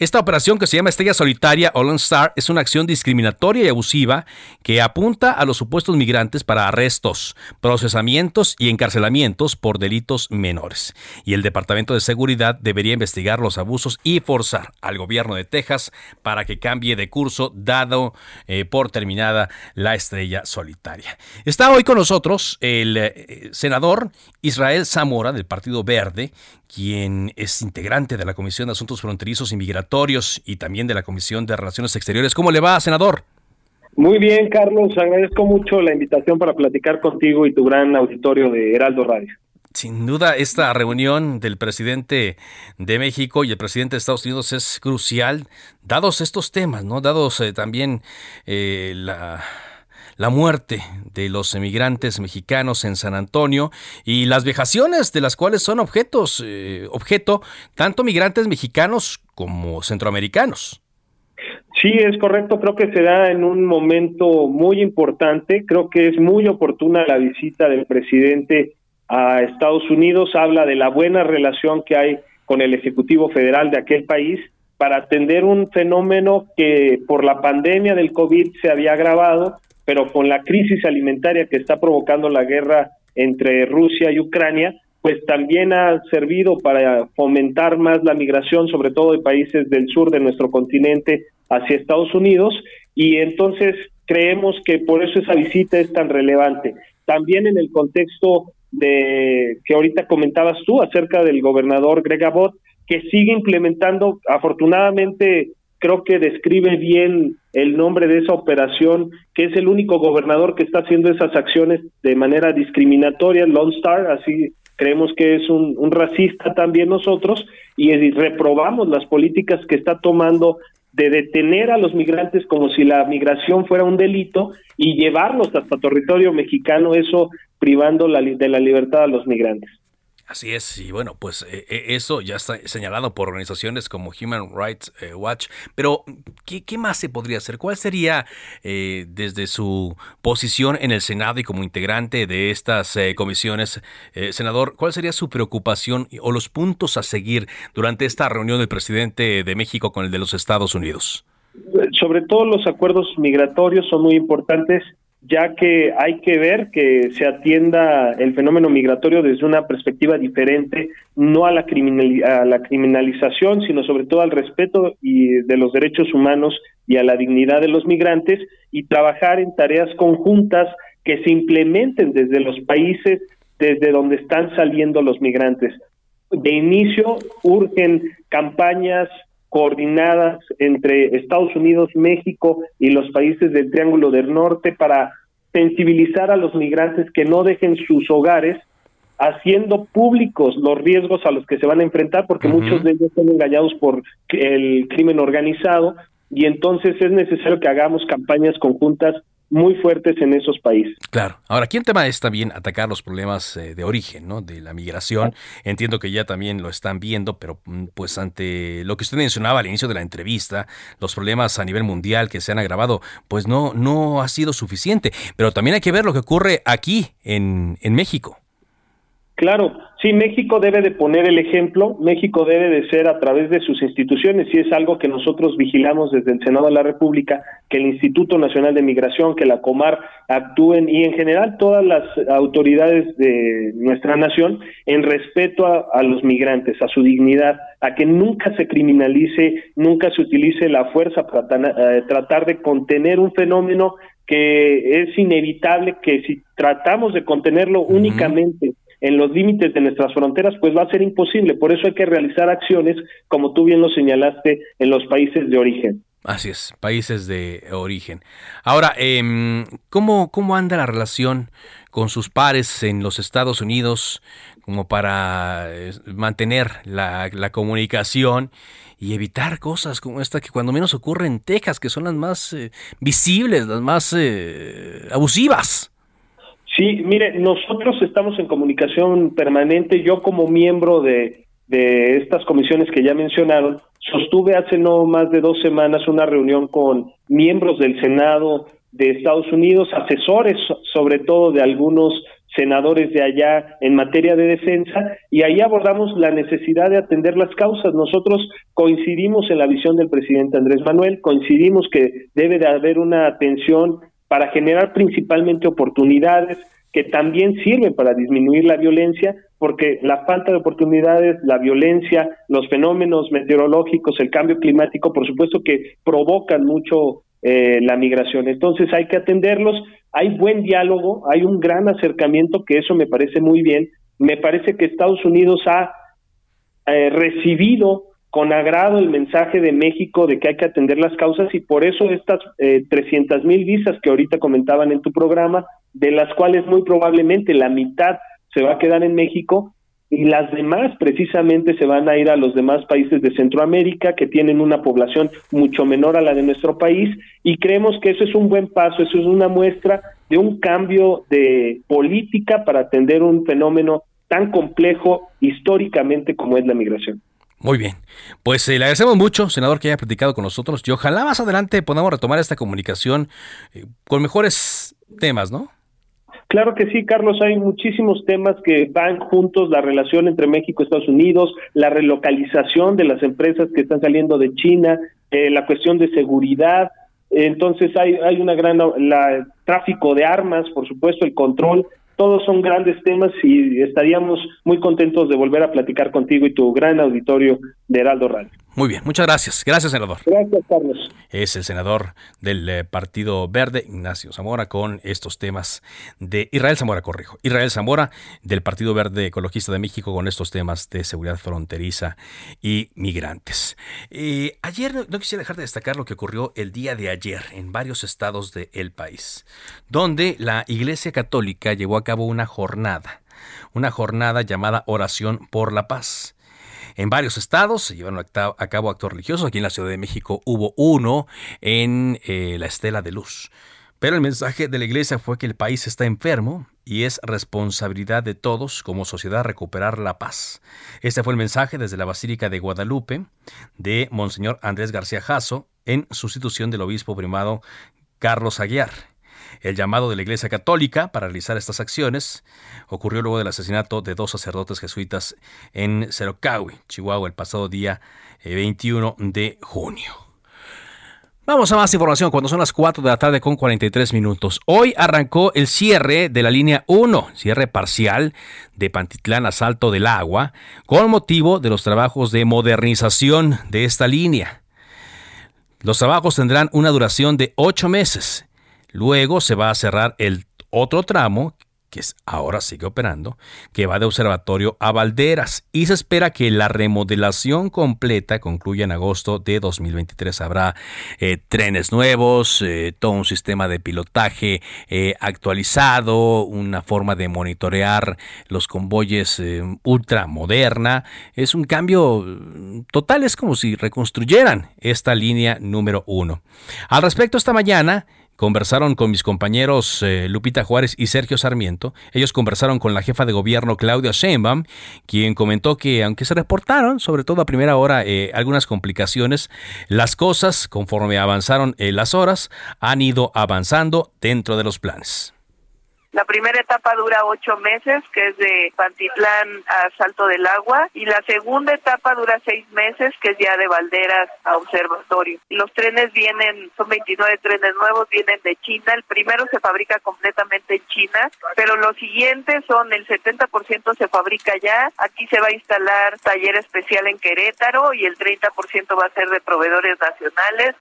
Esta operación que se llama Estrella Solitaria o Lone Star es una acción discriminatoria y abusiva que apunta a los supuestos migrantes para arrestos, procesamientos y encarcelamientos por delitos menores. Y el Departamento de Seguridad debería investigar los abusos y forzar al gobierno de Texas para que cambie de curso dado eh, por terminada la Estrella Solitaria. Está hoy con nosotros el eh, senador Israel Zamora del Partido Verde, quien es integrante de la Comisión de Asuntos Fronterizos y Migratorios y también de la Comisión de Relaciones Exteriores. ¿Cómo le va, senador? Muy bien, Carlos. Agradezco mucho la invitación para platicar contigo y tu gran auditorio de Heraldo Radio. Sin duda, esta reunión del presidente de México y el presidente de Estados Unidos es crucial, dados estos temas, ¿no? Dados eh, también eh, la la muerte de los emigrantes mexicanos en San Antonio y las vejaciones de las cuales son objetos, eh, objeto tanto migrantes mexicanos como centroamericanos. Sí, es correcto. Creo que se da en un momento muy importante. Creo que es muy oportuna la visita del presidente a Estados Unidos. Habla de la buena relación que hay con el Ejecutivo Federal de aquel país para atender un fenómeno que por la pandemia del COVID se había agravado pero con la crisis alimentaria que está provocando la guerra entre Rusia y Ucrania, pues también ha servido para fomentar más la migración, sobre todo de países del sur de nuestro continente hacia Estados Unidos, y entonces creemos que por eso esa visita es tan relevante. También en el contexto de que ahorita comentabas tú acerca del gobernador Greg Abbott, que sigue implementando afortunadamente creo que describe bien el nombre de esa operación, que es el único gobernador que está haciendo esas acciones de manera discriminatoria, Lone Star, así creemos que es un, racista también nosotros, y reprobamos las políticas que está tomando de detener a los migrantes como si la migración fuera un delito y llevarlos hasta territorio mexicano, eso privando la, de la libertad a los migrantes. Así es, y bueno, pues eh, eh, eso ya está señalado por organizaciones como Human Rights eh, Watch, pero ¿qué, más se podría hacer? ¿Cuál sería, desde su posición en el Senado y como integrante de estas comisiones, senador, cuál sería su preocupación o los puntos a seguir durante esta reunión del presidente de México con el de los Estados Unidos? Sobre todo los acuerdos migratorios son muy importantes ya que hay que ver que se atienda el fenómeno migratorio desde una perspectiva diferente, no a la, a la criminalización, sino sobre todo al respeto y de los derechos humanos y a la dignidad de los migrantes y trabajar en tareas conjuntas que se implementen desde los países desde donde están saliendo los migrantes. De inicio urgen campañas coordinadas entre Estados Unidos, México y los países del Triángulo del Norte para sensibilizar a los migrantes que no dejen sus hogares haciendo públicos los riesgos a los que se van a enfrentar porque muchos de ellos son engañados por el crimen organizado. Y entonces es necesario que hagamos campañas conjuntas muy fuertes en esos países. Claro. Ahora, aquí el tema es también atacar los problemas eh, de origen, ¿no? De la migración. Entiendo que ya también lo están viendo, pero mm, pues ante lo que usted mencionaba al inicio de la entrevista, los problemas a nivel mundial que se han agravado, pues no, no ha sido suficiente. Pero también hay que ver lo que ocurre aquí en, en México. Claro, sí, México debe de poner el ejemplo, México debe de ser a través de sus instituciones, y es algo que nosotros vigilamos desde el Senado de la República, que el Instituto Nacional de Migración, que la Comar actúen y en general todas las autoridades de nuestra nación en respeto a, los migrantes, a su dignidad, a que nunca se criminalice, nunca se utilice la fuerza para eh, tratar de contener un fenómeno que es inevitable que si tratamos de contenerlo únicamente en los límites de nuestras fronteras, pues va a ser imposible. Por eso hay que realizar acciones, como tú bien lo señalaste, en los países de origen. Así es, países de origen. Ahora, eh, ¿cómo, ¿cómo anda la relación con sus pares en los Estados Unidos como para eh, mantener la, comunicación y evitar cosas como esta que cuando menos ocurre en Texas, que son las más eh, visibles, las más eh, abusivas? Sí, mire, nosotros estamos en comunicación permanente. Yo como miembro de, de estas comisiones que ya mencionaron, sostuve hace no más de dos semanas una reunión con miembros del Senado de Estados Unidos, asesores sobre todo de algunos senadores de allá en materia de defensa y ahí abordamos la necesidad de atender las causas. Nosotros coincidimos en la visión del presidente Andrés Manuel, coincidimos que debe de haber una atención para generar principalmente oportunidades que también sirven para disminuir la violencia, porque la falta de oportunidades, la violencia, los fenómenos meteorológicos, el cambio climático, por supuesto que provocan mucho eh, la migración. Entonces hay que atenderlos, hay buen diálogo, hay un gran acercamiento, que eso me parece muy bien. Me parece que Estados Unidos ha eh, recibido con agrado el mensaje de México de que hay que atender las causas y por eso estas eh, 300 mil visas que ahorita comentaban en tu programa, de las cuales muy probablemente la mitad se va a quedar en México y las demás precisamente se van a ir a los demás países de Centroamérica que tienen una población mucho menor a la de nuestro país y creemos que eso es un buen paso, eso es una muestra de un cambio de política para atender un fenómeno tan complejo históricamente como es la migración. Muy bien. Pues eh, le agradecemos mucho, senador, que haya platicado con nosotros y ojalá más adelante podamos retomar esta comunicación eh, con mejores temas, ¿no? Claro que sí, Carlos, hay muchísimos temas que van juntos, la relación entre México y Estados Unidos, la relocalización de las empresas que están saliendo de China, eh, la cuestión de seguridad, entonces hay, hay una gran, la, tráfico de armas, por supuesto, el control todos son grandes temas y estaríamos muy contentos de volver a platicar contigo y tu gran auditorio de Heraldo Radio. Muy bien, muchas gracias. Gracias, senador. Gracias, Carlos. Es el senador del eh, Partido Verde, Ignacio Zamora, con estos temas de Israel Zamora, corrijo. Israel Zamora, del Partido Verde Ecologista de México, con estos temas de seguridad fronteriza y migrantes. ayer no, quisiera dejar de destacar lo que ocurrió el día de ayer en varios estados del país, donde la Iglesia Católica llevó a cabo una jornada, una jornada llamada Oración por la Paz en varios estados se llevaron a cabo actos religiosos. Aquí en la Ciudad de México hubo uno en eh, la Estela de Luz. Pero el mensaje de la iglesia fue que el país está enfermo y es responsabilidad de todos como sociedad recuperar la paz. Este fue el mensaje desde la Basílica de Guadalupe de Monseñor Andrés García Jasso en sustitución del obispo primado Carlos Aguiar. El llamado de la Iglesia Católica para realizar estas acciones ocurrió luego del asesinato de dos sacerdotes jesuitas en Cerocahui, Chihuahua, el pasado día 21 eh, de junio. Vamos a más información cuando son las 4 de la tarde con 43 minutos. Hoy arrancó el cierre de la línea 1, cierre parcial de Pantitlán a Salto del Agua, con motivo de los trabajos de modernización de esta línea. Los trabajos tendrán una duración de 8 meses Luego se va a cerrar el otro tramo que ahora sigue operando, que va de Observatorio a Valderas y se espera que la remodelación completa concluya en agosto de 2023. Habrá eh, trenes nuevos, eh, todo un sistema de pilotaje eh, actualizado, una forma de monitorear los convoyes ultra moderna. Es un cambio mm, total, es como si reconstruyeran esta línea número uno. Al respecto, esta mañana, conversaron con mis compañeros eh, Lupita Juárez y Sergio Sarmiento. Ellos conversaron con la jefa de gobierno Claudia Sheinbaum, quien comentó que aunque se reportaron, sobre todo a primera hora, eh, algunas complicaciones, las cosas, conforme avanzaron eh, las horas, han ido avanzando dentro de los planes. La primera etapa dura ocho meses, que es de Pantitlán a Salto del Agua, y la segunda etapa dura seis meses, que es ya de Valderas a Observatorio. Los trenes vienen, son 29 trenes nuevos, vienen de China. El primero se fabrica completamente en China, pero los siguientes son el 70% se fabrica ya. Aquí se va a instalar taller especial en Querétaro y el 30% va a ser de proveedores nacionales.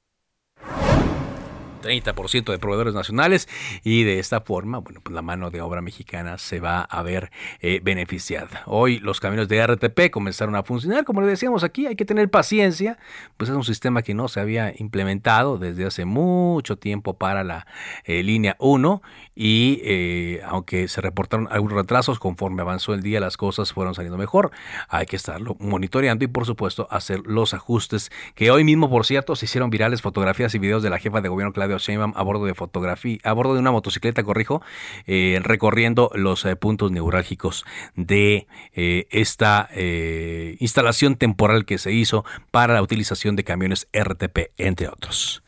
30% de proveedores nacionales y de esta forma, bueno, pues la mano de obra mexicana se va a ver eh, beneficiada. Hoy los caminos de RTP comenzaron a funcionar, como le decíamos aquí, hay que tener paciencia, pues es un sistema que no se había implementado desde hace mucho tiempo para la eh, línea 1 y eh, aunque se reportaron algunos retrasos, conforme avanzó el día las cosas fueron saliendo mejor. Hay que estarlo monitoreando y por supuesto hacer los ajustes que hoy mismo, por cierto, se hicieron virales fotografías y videos de la jefa de gobierno Claudia Sheinbaum a bordo de fotografía, a bordo de una motocicleta, corrijo, eh, recorriendo los eh, puntos neurálgicos de esta instalación temporal que se hizo para la utilización de camiones RTP, entre otros.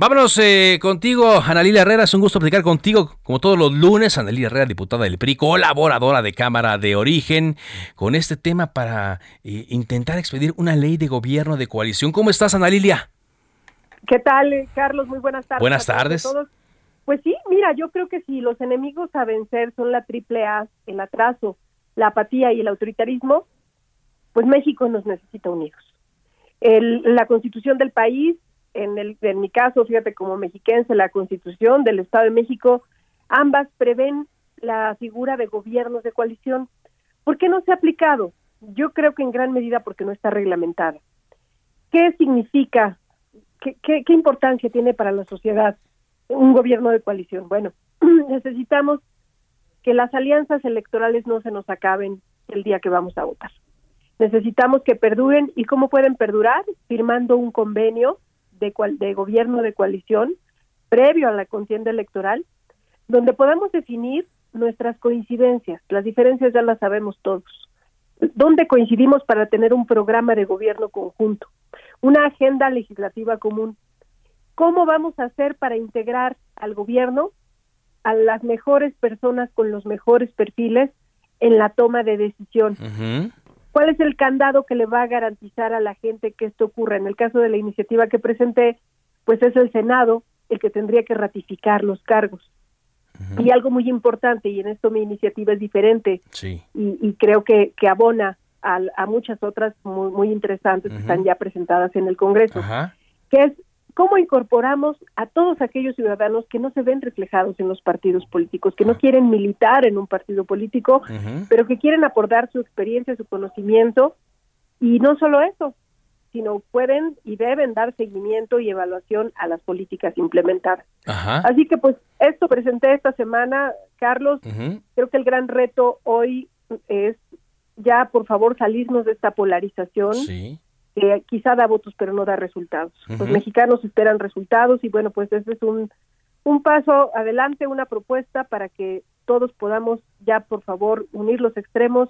Vámonos eh, contigo, Analilia Herrera. Es un gusto platicar contigo, como todos los lunes. Analilia Herrera, diputada del PRI, colaboradora de Cámara de Origen, con este tema para eh, intentar expedir una ley de gobierno de coalición. ¿Cómo estás, Analilia? ¿Qué tal, eh, Carlos? Muy buenas tardes. Buenas tardes. Pues sí, mira, yo creo que si los enemigos a vencer son la triple A, el atraso, la apatía y el autoritarismo, pues México nos necesita unidos. la constitución del país en, el, en mi caso, fíjate, como mexiquense, la Constitución del Estado de México, ambas prevén la figura de gobiernos de coalición. ¿Por qué no se ha aplicado? Yo creo que en gran medida porque no está reglamentada. ¿Qué significa, qué, qué, qué importancia tiene para la sociedad un gobierno de coalición? Bueno, necesitamos que las alianzas electorales no se nos acaben el día que vamos a votar. Necesitamos que perduren y cómo pueden perdurar firmando un convenio de, de gobierno de coalición previo a la contienda electoral, donde podamos definir nuestras coincidencias. Las diferencias ya las sabemos todos. ¿Dónde coincidimos para tener un programa de gobierno conjunto? Una agenda legislativa común. ¿Cómo vamos a hacer para integrar al gobierno a las mejores personas con los mejores perfiles en la toma de decisión? ¿Cuál es el candado que le va a garantizar a la gente que esto ocurra? En el caso de la iniciativa que presenté, pues es el Senado el que tendría que ratificar los cargos. Y algo muy importante, y en esto mi iniciativa es diferente, y, creo que, que abona a, muchas otras muy, muy interesantes que están ya presentadas en el Congreso, que es cómo incorporamos a todos aquellos ciudadanos que no se ven reflejados en los partidos políticos, que no quieren militar en un partido político, pero que quieren aportar su experiencia, su conocimiento, y no solo eso, sino pueden y deben dar seguimiento y evaluación a las políticas implementadas. Así que pues esto presenté esta semana, Carlos, creo que el gran reto hoy es ya por favor salirnos de esta polarización que quizá da votos pero no da resultados. Los mexicanos esperan resultados y bueno, pues este es un, un paso adelante, una propuesta para que todos podamos ya por favor unir los extremos,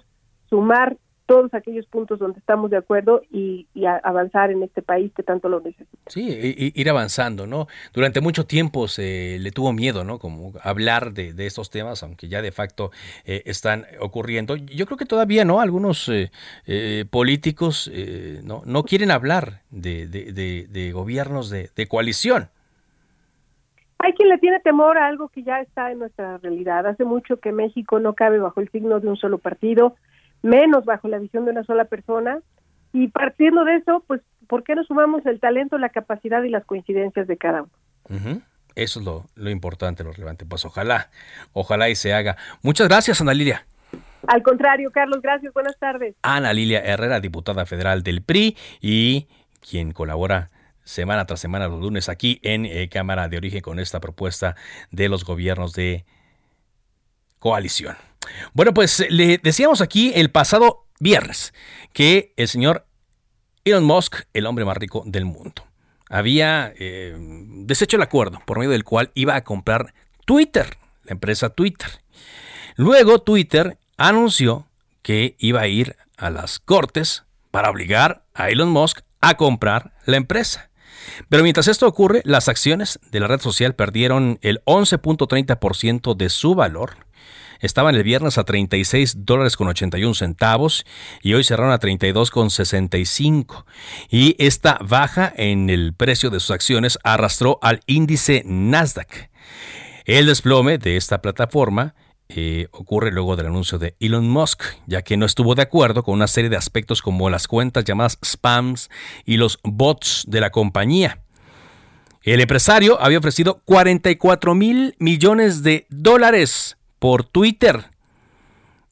sumar todos aquellos puntos donde estamos de acuerdo y, avanzar en este país que tanto lo necesita. Sí, ir avanzando, ¿no? Durante mucho tiempo se le tuvo miedo, ¿no? Como hablar de, estos temas, aunque ya de facto eh, están ocurriendo. Yo creo que todavía, ¿no? Algunos eh, eh, políticos no, no quieren hablar de, de gobiernos de, coalición. Hay quien le tiene temor a algo que ya está en nuestra realidad. Hace mucho que México no cabe bajo el signo de un solo partido menos bajo la visión de una sola persona. Y partiendo de eso, pues, ¿por qué no sumamos el talento, la capacidad y las coincidencias de cada uno? Eso es lo, lo, importante, lo relevante. Pues ojalá, ojalá y se haga. Muchas gracias, Ana Lilia. Al contrario, Carlos, gracias. Buenas tardes. Ana Lilia Herrera, diputada federal del PRI y quien colabora semana tras semana los lunes aquí en eh, Cámara de Origen con esta propuesta de los gobiernos de coalición. Bueno, pues le decíamos aquí el pasado viernes que el señor Elon Musk, el hombre más rico del mundo, había eh, deshecho el acuerdo por medio del cual iba a comprar Twitter, la empresa Twitter. Luego Twitter anunció que iba a ir a las cortes para obligar a Elon Musk a comprar la empresa. Pero mientras esto ocurre, las acciones de la red social perdieron el 11.30% de su valor Estaban el viernes a 36 dólares con 81 centavos y hoy cerraron a 32 con 65. Y esta baja en el precio de sus acciones arrastró al índice Nasdaq. El desplome de esta plataforma eh, ocurre luego del anuncio de Elon Musk, ya que no estuvo de acuerdo con una serie de aspectos como las cuentas llamadas spams y los bots de la compañía. El empresario había ofrecido 44 mil millones de dólares por Twitter.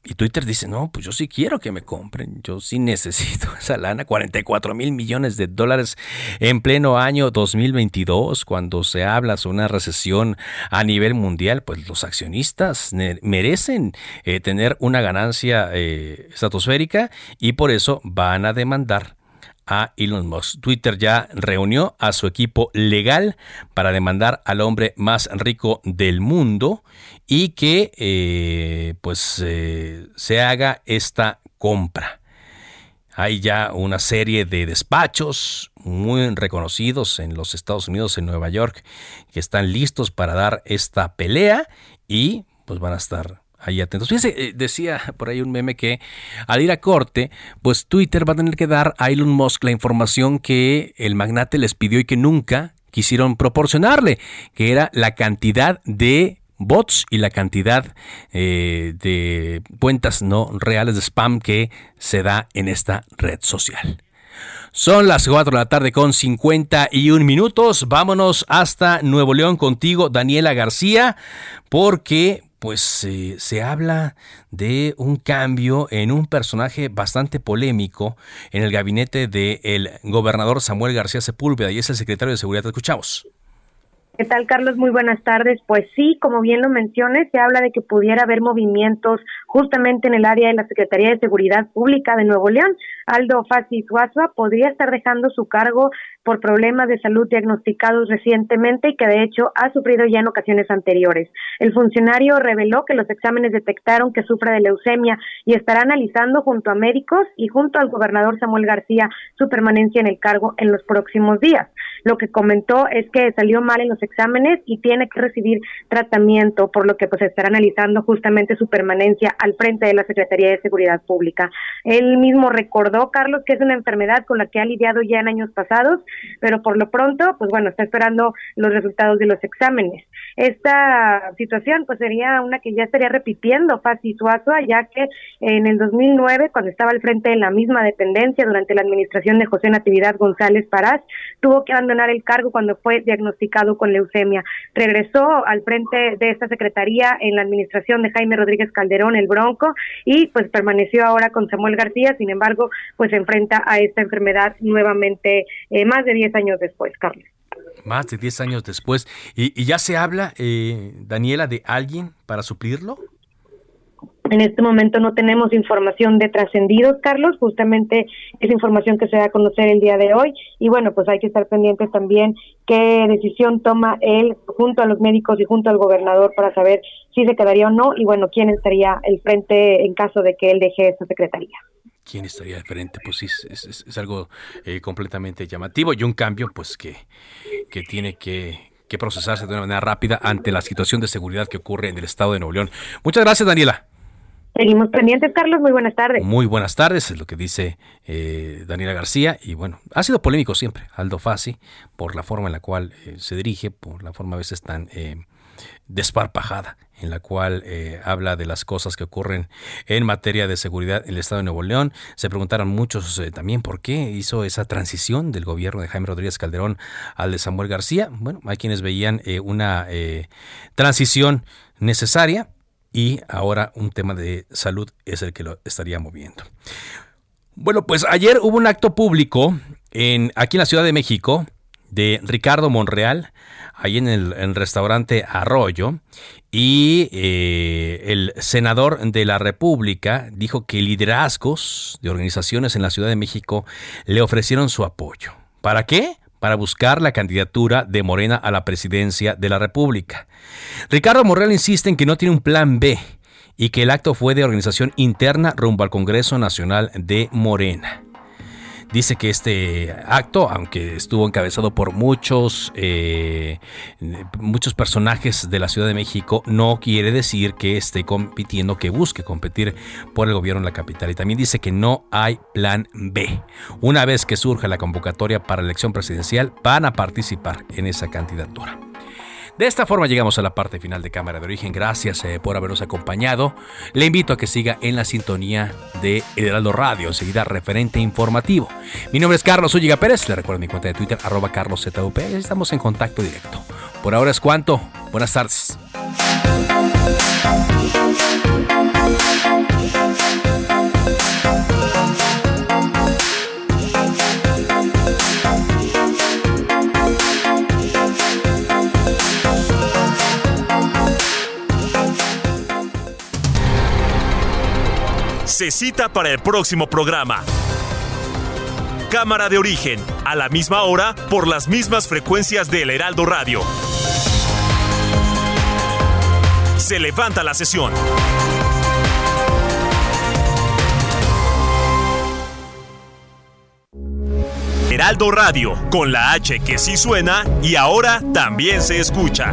Y Twitter dice, no, pues yo sí quiero que me compren, yo sí necesito esa lana, 44 mil millones de dólares en pleno año 2022, cuando se habla sobre una recesión a nivel mundial, pues los accionistas merecen eh, tener una ganancia eh, estratosférica y por eso van a demandar a Elon Musk. Twitter ya reunió a su equipo legal para demandar al hombre más rico del mundo y que eh, pues eh, se haga esta compra. Hay ya una serie de despachos muy reconocidos en los Estados Unidos, en Nueva York, que están listos para dar esta pelea y pues van a estar ahí atentos. Fíjense, eh, decía por ahí un meme que al ir a corte, pues Twitter va a tener que dar a Elon Musk la información que el magnate les pidió y que nunca quisieron proporcionarle, que era la cantidad de bots y la cantidad eh, de cuentas no reales de spam que se da en esta red social. Son las 4 de la tarde con 51 minutos. Vámonos hasta Nuevo León contigo, Daniela García, porque pues se habla de un cambio en un personaje bastante polémico en el gabinete del gobernador Samuel García Sepúlveda y es el secretario de Seguridad. Te escuchamos. ¿Qué tal, Carlos? Muy buenas tardes. Pues sí, como bien lo mencioné, se habla de que pudiera haber movimientos justamente en el área de la Secretaría de Seguridad Pública de Nuevo León. Aldo Fassi Suazua podría estar dejando su cargo por problemas de salud diagnosticados recientemente y que de hecho ha sufrido ya en ocasiones anteriores. El funcionario reveló que los exámenes detectaron que sufre de leucemia y estará analizando junto a médicos y junto al gobernador Samuel García su permanencia en el cargo en los próximos días. Lo que comentó es que salió mal en los exámenes y tiene que recibir tratamiento, por lo que pues estará analizando justamente su permanencia al frente de la Secretaría de Seguridad Pública. Él mismo recordó, Carlos, que es una enfermedad con la que ha lidiado ya en años pasados, pero por lo pronto, pues bueno, está esperando los resultados de los exámenes. Esta situación pues sería una que ya estaría repitiendo Fasi Suazo, ya que en el 2009, cuando estaba al frente de la misma dependencia durante la administración de José Natividad González Parás, tuvo que abandonar el cargo cuando fue diagnosticado con leucemia. Regresó al frente de esta secretaría en la administración de Jaime Rodríguez Calderón, el Bronco, y pues permaneció ahora con Samuel García, sin embargo, pues se enfrenta a esta enfermedad nuevamente eh, más de 10 años después, Carlos. Más de 10 años después. ¿Y, ya se habla, eh, Daniela, de alguien para suplirlo? En este momento no tenemos información de trascendidos, Carlos, justamente es información que se va a conocer el día de hoy y bueno, pues hay que estar pendientes también qué decisión toma él junto a los médicos y junto al gobernador para saber si se quedaría o no y bueno, quién estaría el frente en caso de que él deje esta secretaría. ¿Quién estaría al frente? Pues sí, es, algo eh, completamente llamativo y un cambio pues que, que tiene que, que procesarse de una manera rápida ante la situación de seguridad que ocurre en el estado de Nuevo León. Muchas gracias, Daniela. Seguimos pendientes, Carlos. Muy buenas tardes. Muy buenas tardes, es lo que dice eh, Daniela García. Y bueno, ha sido polémico siempre Aldo Fassi por la forma en la cual eh, se dirige, por la forma a veces tan eh, desparpajada en la cual habla de las cosas que ocurren en materia de seguridad en el Estado de Nuevo León. Se preguntaron muchos también por qué hizo esa transición del gobierno de Jaime Rodríguez Calderón al de Samuel García. Bueno, hay quienes veían una transición necesaria, y ahora un tema de salud es el que lo estaría moviendo. Bueno, pues ayer hubo un acto público en, aquí en la Ciudad de México de Ricardo Monreal, ahí en el restaurante Arroyo, y eh, el senador de la República dijo que liderazgos de organizaciones en la Ciudad de México le ofrecieron su apoyo. ¿Para qué? para buscar la candidatura de Morena a la presidencia de la República. Ricardo Morrell insiste en que no tiene un plan B y que el acto fue de organización interna rumbo al Congreso Nacional de Morena. Dice que este acto, aunque estuvo encabezado por muchos, eh, muchos personajes de la Ciudad de México, no quiere decir que esté compitiendo, que busque competir por el gobierno en la capital. Y también dice que no hay plan B. Una vez que surja la convocatoria para la elección presidencial, van a participar en esa candidatura. De esta forma llegamos a la parte final de Cámara de Origen. Gracias eh, por habernos acompañado. Le invito a que siga en la sintonía de Heraldo Radio, enseguida referente informativo. Mi nombre es Carlos Ulliga Pérez. Le recuerdo mi cuenta de Twitter, arroba carloszup. Estamos en contacto directo. Por ahora es cuanto. Buenas tardes. Se cita para el próximo programa. Cámara de origen, a la misma hora, por las mismas frecuencias del Heraldo Radio. Se levanta la sesión. Heraldo Radio, con la H que sí suena y ahora también se escucha.